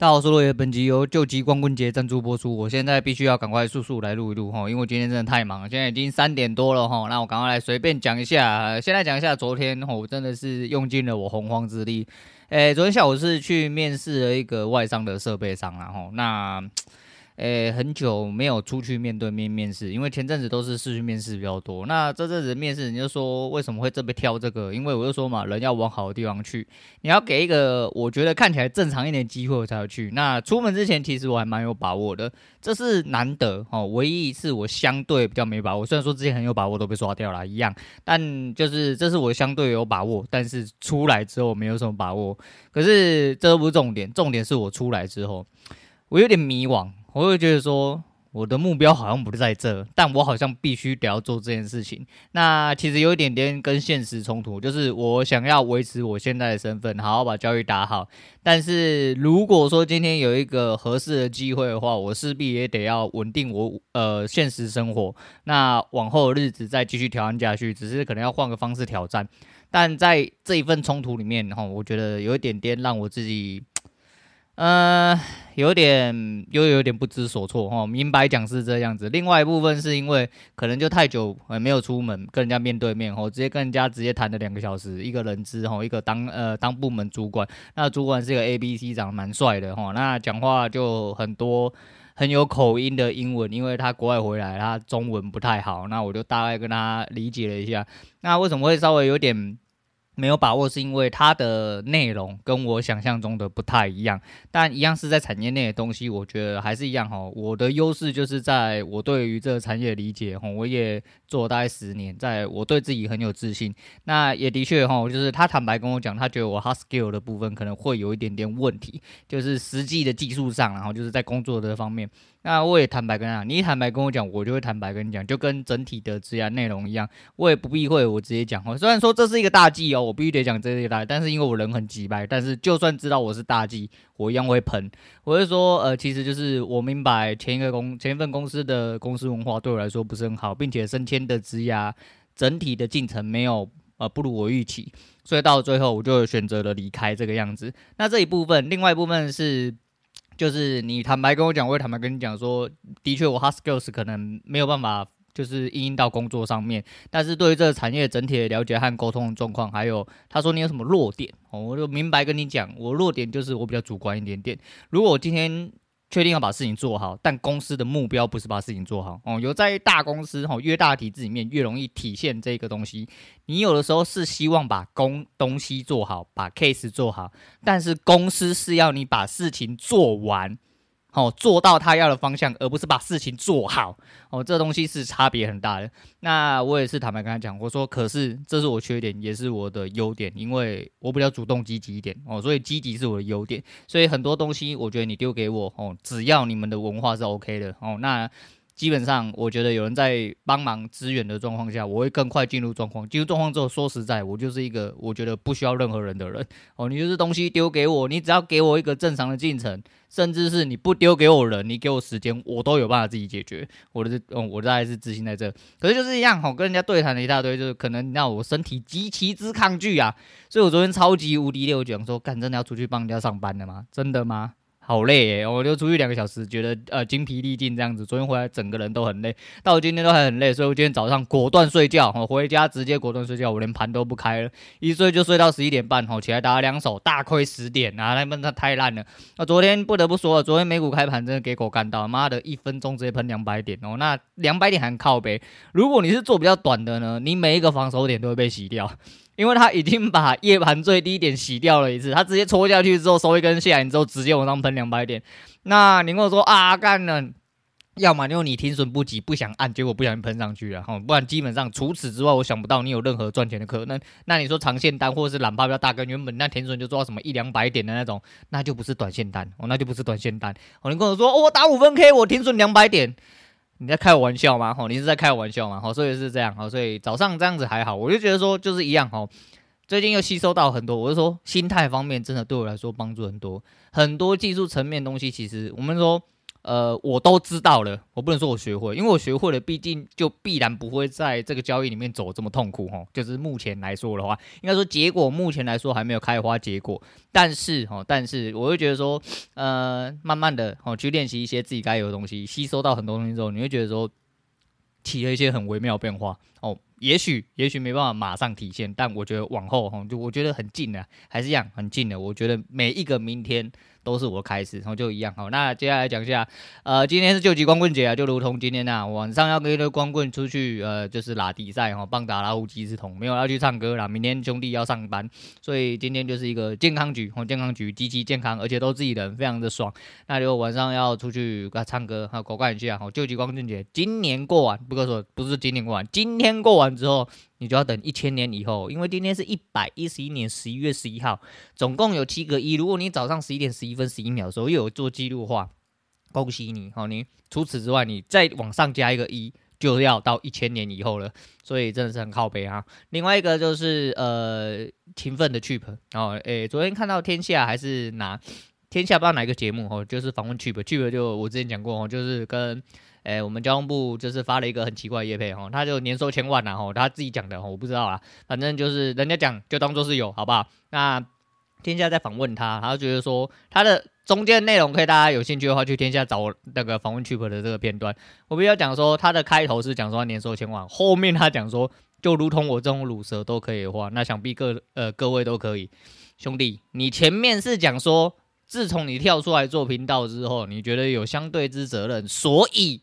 大家好，我是落叶，本集由救急光棍节赞助播出。我现在必须要赶快速速来录一录哈，因为我今天真的太忙了，现在已经三点多了哈。那我赶快来随便讲一下，先来讲一下昨天我真的是用尽了我洪荒之力。诶，昨天下午是去面试了一个外商的设备商然后那。诶，很久没有出去面对面面试，因为前阵子都是视讯面试比较多。那这阵子面试，你就说为什么会特别挑这个？因为我就说嘛，人要往好的地方去，你要给一个我觉得看起来正常一点机会我才要去。那出门之前，其实我还蛮有把握的，这是难得哦，唯一一次我相对比较没把握。虽然说之前很有把握都被刷掉了一样，但就是这是我相对有把握，但是出来之后没有什么把握。可是这都不是重点，重点是我出来之后，我有点迷惘。我会觉得说，我的目标好像不在这，但我好像必须得要做这件事情。那其实有一点点跟现实冲突，就是我想要维持我现在的身份，好好把教育打好。但是如果说今天有一个合适的机会的话，我势必也得要稳定我呃现实生活。那往后的日子再继续挑战下去，只是可能要换个方式挑战。但在这一份冲突里面，哈，我觉得有一点点让我自己。呃，有点又有点不知所措哈。明白讲是这样子，另外一部分是因为可能就太久没有出门跟人家面对面哈，直接跟人家直接谈了两个小时，一个人资哈，一个当呃当部门主管，那主管是一个 A B C 长得蛮帅的哈，那讲话就很多很有口音的英文，因为他国外回来，他中文不太好，那我就大概跟他理解了一下，那为什么会稍微有点。没有把握，是因为它的内容跟我想象中的不太一样，但一样是在产业内的东西，我觉得还是一样哈。我的优势就是在我对于这个产业的理解哈，我也做了大概十年，在我对自己很有自信。那也的确哈，就是他坦白跟我讲，他觉得我 hard skill 的部分可能会有一点点问题，就是实际的技术上，然后就是在工作的方面。那我也坦白跟他讲，你坦白跟我讲，我就会坦白跟你讲，就跟整体的职涯内容一样，我也不避讳，我直接讲。虽然说这是一个大忌哦，我必须得讲这一大，但是因为我人很直白，但是就算知道我是大忌，我一样会喷。我会说，呃，其实就是我明白前一个公前一份公司的公司文化对我来说不是很好，并且升迁的职涯整体的进程没有呃不如我预期，所以到最后我就选择了离开这个样子。那这一部分，另外一部分是。就是你坦白跟我讲，我也坦白跟你讲说，的确我 hard skills 可能没有办法，就是应用到工作上面。但是对于这个产业整体的了解和沟通的状况，还有他说你有什么弱点，我就明白跟你讲，我弱点就是我比较主观一点点。如果我今天。确定要把事情做好，但公司的目标不是把事情做好哦。有在大公司哈，越大体制里面越容易体现这个东西。你有的时候是希望把工东西做好，把 case 做好，但是公司是要你把事情做完。哦，做到他要的方向，而不是把事情做好。哦，这东西是差别很大的。那我也是坦白跟他讲，我说，可是这是我缺点，也是我的优点，因为我比较主动积极一点。哦，所以积极是我的优点。所以很多东西，我觉得你丢给我，哦，只要你们的文化是 OK 的，哦，那。基本上，我觉得有人在帮忙支援的状况下，我会更快进入状况。进入状况之后，说实在，我就是一个我觉得不需要任何人的人。哦，你就是东西丢给我，你只要给我一个正常的进程，甚至是你不丢给我人，你给我时间，我都有办法自己解决。我的，嗯，我大概是自信在这。可是就是一样，哦，跟人家对谈了一大堆，就是可能让我身体极其之抗拒啊。所以我昨天超级无敌六，讲说，干，真的要出去帮人家上班的吗？真的吗？好累耶，我就出去两个小时，觉得呃精疲力尽这样子。昨天回来整个人都很累，到今天都还很累，所以我今天早上果断睡觉，我回家直接果断睡觉，我连盘都不开了，一睡就睡到十一点半，吼起来打了两手，大亏十点啊，那那太烂了。那昨天不得不说，昨天美股开盘真的给狗干到，妈的一分钟直接喷两百点哦，那两百点还靠呗。如果你是做比较短的呢，你每一个防守点都会被洗掉。因为他已经把夜盘最低点洗掉了一次，他直接戳下去之后收一根线，你之后直接往上喷两百点。那你跟我说啊，干了，要么因为你停损不及，不想按，结果不小心喷上去了哈，不然基本上除此之外，我想不到你有任何赚钱的可能。那你说长线单或者是揽趴比较大，跟原本那停损就做到什么一两百点的那种，那就不是短线单哦，那就不是短线单哦。你跟我说，我打五分 K，我停损两百点。你在开我玩笑吗？吼，你是在开我玩笑吗？吼，所以是这样，吼，所以早上这样子还好，我就觉得说就是一样，吼，最近又吸收到很多，我就说心态方面真的对我来说帮助很多，很多技术层面东西，其实我们说。呃，我都知道了，我不能说我学会，因为我学会了，毕竟就必然不会在这个交易里面走这么痛苦哈。就是目前来说的话，应该说结果目前来说还没有开花结果，但是哈，但是我会觉得说，呃，慢慢的哦去练习一些自己该有的东西，吸收到很多东西之后，你会觉得说起了一些很微妙变化哦。也许也许没办法马上体现，但我觉得往后哈，就我觉得很近了，还是一样很近的。我觉得每一个明天。都是我开始，然后就一样好。那接下来讲一下，呃，今天是救急光棍节啊，就如同今天呐、啊，晚上要跟一堆光棍出去，呃，就是拉比赛哈，棒打老虎鸡之同，没有要去唱歌啦。明天兄弟要上班，所以今天就是一个健康局，哦，健康局极其健康，而且都自己人，非常的爽。那就晚上要出去唱歌，哈，狗干一下，好，救急光棍节，今年过完，不过说不是今年过完，今天过完之后。你就要等一千年以后，因为今天是一百一十一年十一月十一号，总共有七个一。如果你早上十一点十一分十一秒的时候又有做记录的话，恭喜你，好，你除此之外，你再往上加一个一，就要到一千年以后了。所以真的是很靠北啊。另外一个就是呃勤奋的 Cheap 哦，诶，昨天看到天下还是拿天下不知道哪一个节目哦，就是访问 Cheap，Cheap 就我之前讲过哦，就是跟。哎、我们交通部就是发了一个很奇怪的业配哈，他就年收千万呐哈，他自己讲的哈，我不知道啊，反正就是人家讲就当做是有，好不好？那天下在访问他，他就觉得说他的中间内容可以大家有兴趣的话去天下找那个访问 Cheap 的这个片段。我比较讲说他的开头是讲说他年收千万，后面他讲说就如同我这种鲁蛇都可以的话，那想必各呃各位都可以。兄弟，你前面是讲说自从你跳出来做频道之后，你觉得有相对之责任，所以。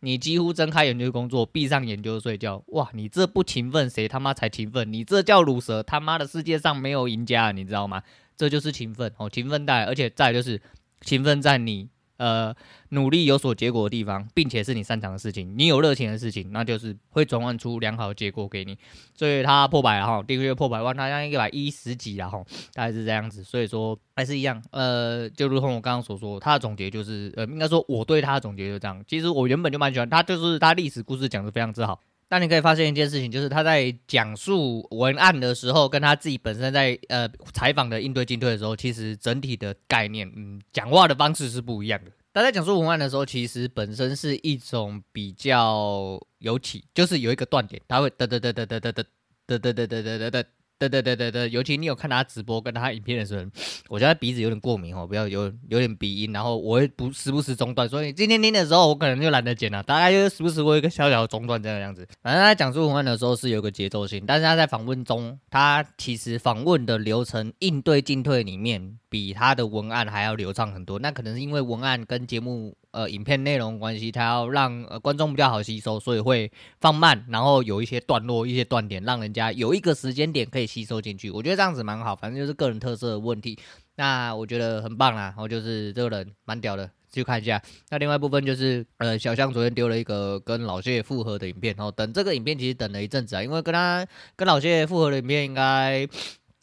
你几乎睁开眼就工作，闭上眼就睡觉。哇，你这不勤奋，谁他妈才勤奋？你这叫卤蛇，他妈的世界上没有赢家，你知道吗？这就是勤奋哦，勤奋在，而且再就是勤奋在你。呃，努力有所结果的地方，并且是你擅长的事情，你有热情的事情，那就是会转换出良好的结果给你。所以他破百了哈，订阅破百万，他像一百一十几了哈，大概是这样子。所以说还是一样，呃，就如同我刚刚所说，他的总结就是，呃，应该说我对他的总结就这样。其实我原本就蛮喜欢他，就是他历史故事讲的非常之好。但你可以发现一件事情，就是他在讲述文案的时候，跟他自己本身在呃采访的应对进退的时候，其实整体的概念，嗯，讲话的方式是不一样的。他在讲述文案的时候，其实本身是一种比较有起，就是有一个断点，他会嘚嘚嘚嘚嘚嘚嘚嘚嘚嘚嘚嘚嘚。对对对对对，尤其你有看他直播跟他影片的时候，我觉得他鼻子有点过敏哦，不要有有点鼻音，然后我会不时不时中断，所以今天听的时候我可能就懒得剪了，大概就是时不时会有一个小小的中断这个样子。反正他讲述文案的时候是有个节奏性，但是他在访问中，他其实访问的流程应对进退里面比他的文案还要流畅很多。那可能是因为文案跟节目。呃，影片内容关系，他要让呃观众比较好吸收，所以会放慢，然后有一些段落、一些断点，让人家有一个时间点可以吸收进去。我觉得这样子蛮好，反正就是个人特色的问题。那我觉得很棒啦，然后就是这个人蛮屌的，去看一下。那另外部分就是，呃，小象昨天丢了一个跟老谢复合的影片，然后等这个影片其实等了一阵子啊，因为跟他跟老谢复合的影片应该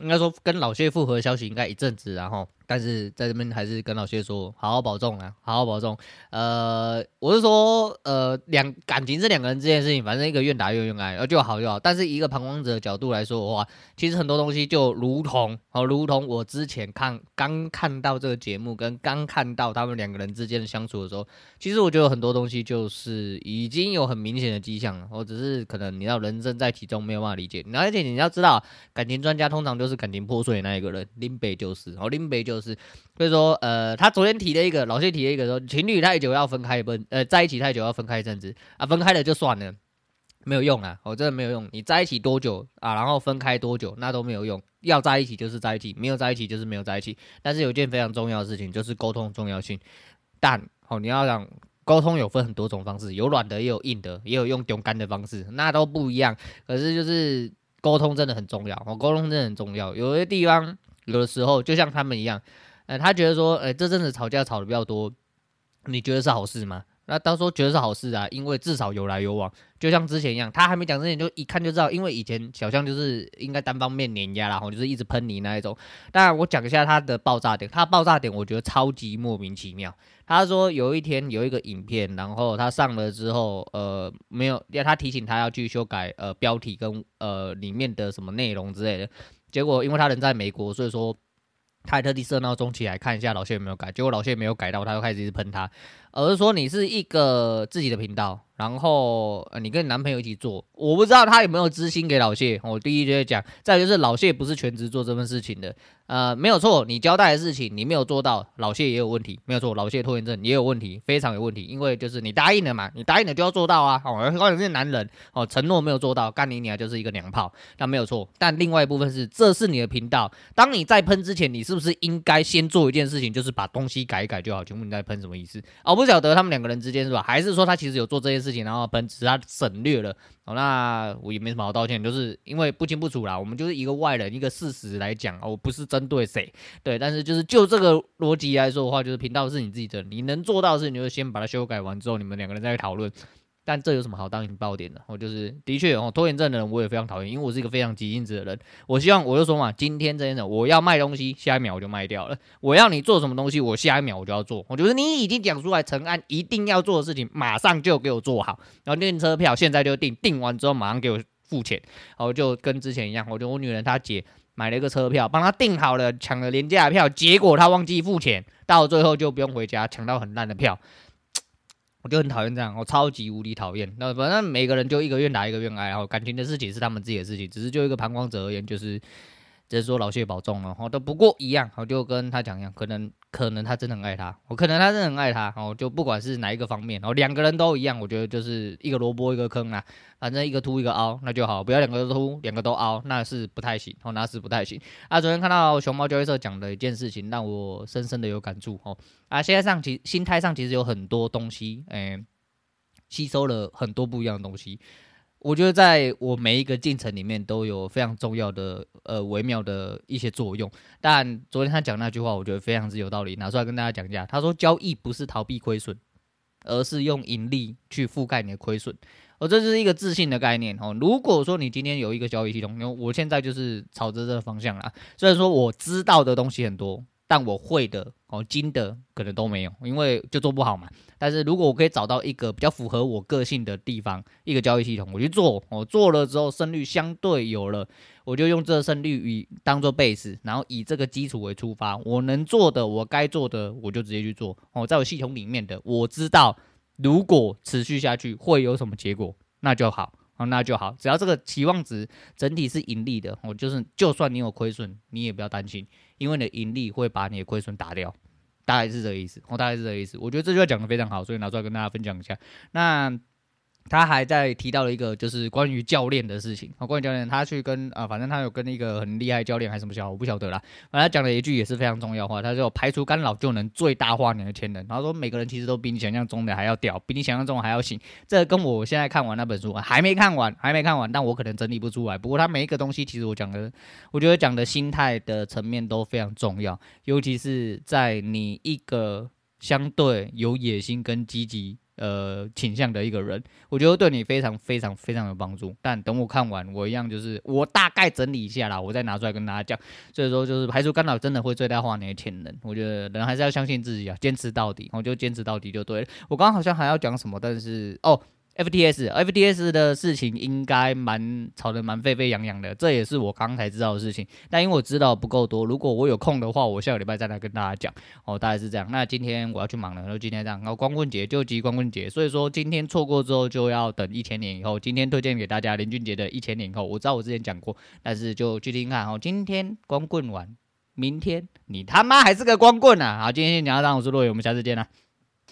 应该说跟老谢复合的消息应该一阵子，然后。但是在这边还是跟老谢说，好好保重啊，好好保重。呃，我是说，呃，两感情是两个人之间的事情，反正一个愿打一个愿挨，呃就好就好。但是一个旁观者的角度来说的话，其实很多东西就如同，好，如同我之前看刚看到这个节目，跟刚看到他们两个人之间的相处的时候，其实我觉得很多东西就是已经有很明显的迹象了。我只是可能你要人生在其中没有办法理解，而且你要知道，感情专家通常就是感情破碎的那一个人，林北就是，哦，林北就是。是，所以说，呃，他昨天提了一个，老谢提了一个说，情侣太久要分开一阵，呃，在一起太久要分开一阵子啊，分开了就算了，没有用啊，我、真的没有用。你在一起多久啊，然后分开多久，那都没有用。要在一起就是在一起，没有在一起就是没有在一起。但是有件非常重要的事情，就是沟通重要性。但哦，你要讲沟通有分很多种方式，有软的，也有硬的，也有用勇敢的方式，那都不一样。可是就是沟通真的很重要，哦，沟通真的很重要。有些地方。有的时候就像他们一样，呃，他觉得说，呃，这阵子吵架吵得比较多，你觉得是好事吗？那当时觉得是好事啊，因为至少有来有往，就像之前一样，他还没讲之前就一看就知道，因为以前小象就是应该单方面碾压，然后就是一直喷你那一种。当然我讲一下他的爆炸点，他爆炸点我觉得超级莫名其妙。他说有一天有一个影片，然后他上了之后，呃，没有，要他提醒他要去修改呃标题跟呃里面的什么内容之类的。结果，因为他人在美国，所以说他还特地设闹钟起来看一下老谢有没有改，结果老谢没有改到，他就开始一直喷他，而是说你是一个自己的频道。然后呃，你跟你男朋友一起做，我不知道他有没有知心给老谢。我第一就会讲，再就是老谢不是全职做这份事情的，呃，没有错，你交代的事情你没有做到，老谢也有问题，没有错，老谢拖延症也有问题，非常有问题，因为就是你答应了嘛，你答应了就要做到啊。哦，关键是男人哦，承诺没有做到，干你娘就是一个娘炮，那没有错。但另外一部分是，这是你的频道，当你在喷之前，你是不是应该先做一件事情，就是把东西改一改就好？请问你在喷什么意思？哦，不不晓得他们两个人之间是吧？还是说他其实有做这件事情，然后本只是他省略了，哦，那我也没什么好道歉，就是因为不清不楚啦。我们就是一个外人，一个事实来讲，我不是针对谁，对，但是就是就这个逻辑来说的话，就是频道是你自己的，你能做到的事，你就先把它修改完之后，你们两个人再去讨论。但这有什么好当引爆点的？我就是的确哦，拖延症的人我也非常讨厌，因为我是一个非常急性子的人。我希望我就说嘛，今天这件事我要卖东西，下一秒我就卖掉了。我要你做什么东西，我下一秒我就要做。我觉得你已经讲出来，陈安一定要做的事情，马上就给我做好。然后订车票现在就订，订完之后马上给我付钱。然后就跟之前一样，我就我女人她姐买了一个车票，帮她订好了，抢了廉价票，结果她忘记付钱，到最后就不用回家，抢到很烂的票。我就很讨厌这样，我超级无敌讨厌。那反正每个人就一个愿打一个愿挨，然后感情的事情是他们自己的事情，只是就一个旁观者而言，就是。只是说老谢保重了，好的，不过一样，我就跟他讲一样，可能可能他真的很爱他，我可能他真的很爱他，哦，就不管是哪一个方面，然后两个人都一样，我觉得就是一个萝卜一个坑啊，反正一个凸一个凹，那就好，不要两个都凸，两个都凹，那是不太行，哦，那是不太行。啊，昨天看到熊猫交易社讲的一件事情，让我深深的有感触，哦，啊，现在上其心态上其实有很多东西，哎、吸收了很多不一样的东西。我觉得在我每一个进程里面都有非常重要的呃微妙的一些作用，但昨天他讲那句话，我觉得非常之有道理，拿出来跟大家讲一下。他说交易不是逃避亏损，而是用盈利去覆盖你的亏损，而这就是一个自信的概念哦。如果说你今天有一个交易系统，因为我现在就是朝着这个方向啦，虽然说我知道的东西很多。但我会的哦，精的可能都没有，因为就做不好嘛。但是如果我可以找到一个比较符合我个性的地方，一个交易系统，我去做，我做了之后胜率相对有了，我就用这个胜率以当做 base，然后以这个基础为出发，我能做的，我该做的，我就直接去做。哦，在我系统里面的，我知道如果持续下去会有什么结果，那就好。那就好，只要这个期望值整体是盈利的，我就是就算你有亏损，你也不要担心，因为你的盈利会把你的亏损打掉，大概是这个意思。我大概是这个意思。我觉得这句话讲的非常好，所以拿出来跟大家分享一下。那。他还在提到了一个，就是关于教练的事情。哦，关于教练，他去跟啊，反正他有跟一个很厉害教练还是什么小，我不晓得啦。反正他讲了一句也是非常重要的话，他说排除干扰就能最大化你的潜能。然后说每个人其实都比你想象中的还要屌，比你想象中还要行。这跟我现在看完那本书还没看完，还没看完，但我可能整理不出来。不过他每一个东西，其实我讲的，我觉得讲的心态的层面都非常重要，尤其是在你一个相对有野心跟积极。呃，倾向的一个人，我觉得对你非常非常非常有帮助。但等我看完，我一样就是我大概整理一下啦，我再拿出来跟大家讲。所以说，就是排除干扰，真的会最大化你的潜能。我觉得人还是要相信自己啊，坚持到底，我就坚持到底就对了。我刚刚好像还要讲什么，但是哦。FTS，FTS 的事情应该蛮吵得蛮沸沸扬扬的，这也是我刚才知道的事情。但因为我知道不够多，如果我有空的话，我下个礼拜再来跟大家讲。哦，大概是这样。那今天我要去忙了，然后今天这样，然后光棍节就急光棍节，所以说今天错过之后就要等一千年以后。今天推荐给大家林俊杰的一千年以后，我知道我之前讲过，但是就去听看。哦，今天光棍完，明天你他妈还是个光棍啊！好，今天先讲到这，我是洛伟，我们下次见啦。